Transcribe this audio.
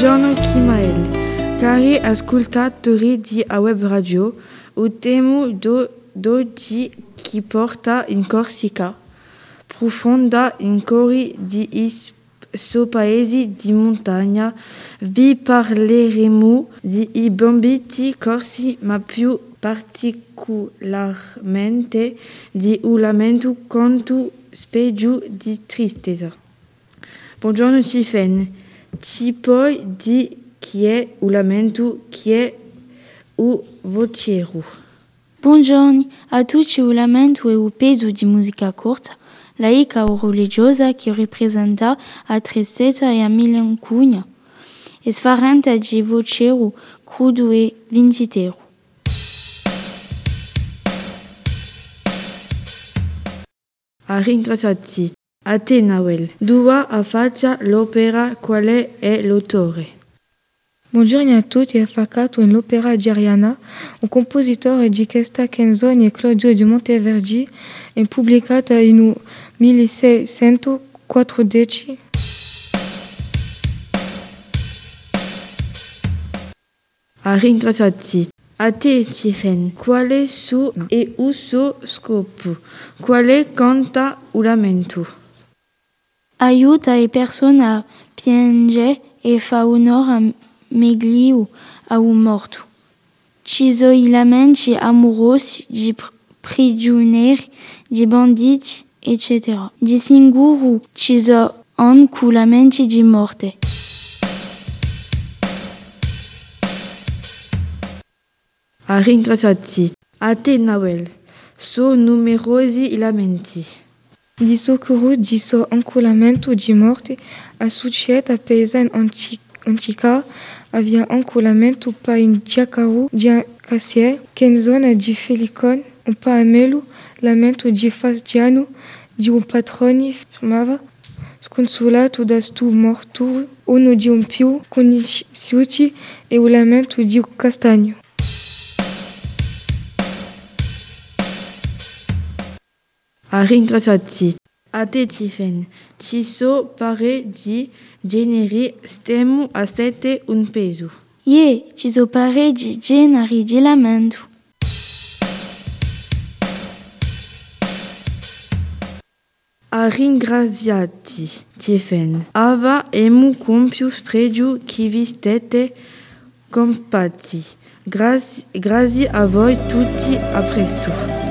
Buongiorno Kimael, cari ascoltatori di A Web Radio, il tema d'oggi che porta in Corsica, profonda in cori di suo paesi di montagna, vi parleremo di bambiti corsi, ma più particolarmente di un lamento quanto di tristezza. Buongiorno Tiffen, ci puoi di lamento, chi è un vocero? Buongiorno a tutti, un lamento è un pezzo di musica corta, laica o religiosa che rappresenta a tristezza e a melanconia. E sfaranta di vocero crudo e vincitero. A ringraziati. A te Nawel. Dua a faccia l'opera quale è l'autore? Buongiorno a tutti, è facato in l'opera di Ariana, un compositore di questa canzone è Claudio di Monteverdi, è pubblicata in 1614. A ringraziati. A te Tiffen, quale su e suo scopo? Quale canta un lamento? Aiuta le persone a piangere e fa onore a megli o a un morto. Ci sono i lamenti amorosi di prigionieri, di banditi, eccetera. Di sicuro ci sono anche lamenti di morte. A ringraziati. A te Nawel. Sono numerosi i lamenti. Di socorro di so anche lamento di morte, a società paesana antica avia anche lamento pa in Giacaru di Cassier, che in zona di Felicon, un pa a Melu, lamento di Fasgiano, di un patroni firmava, sconsolato da stu morto, uno di un più conosciuti e un lamento di un castagno. A. A te Tiffen. Ci so pare di generi stiamo a sette un peso. Ye, ci so pare di generi di lamento. A ringraziati, Tiffen. Ava emu compiu spregio chi vi stette compati. Grazie, grazie a voi tutti, a presto.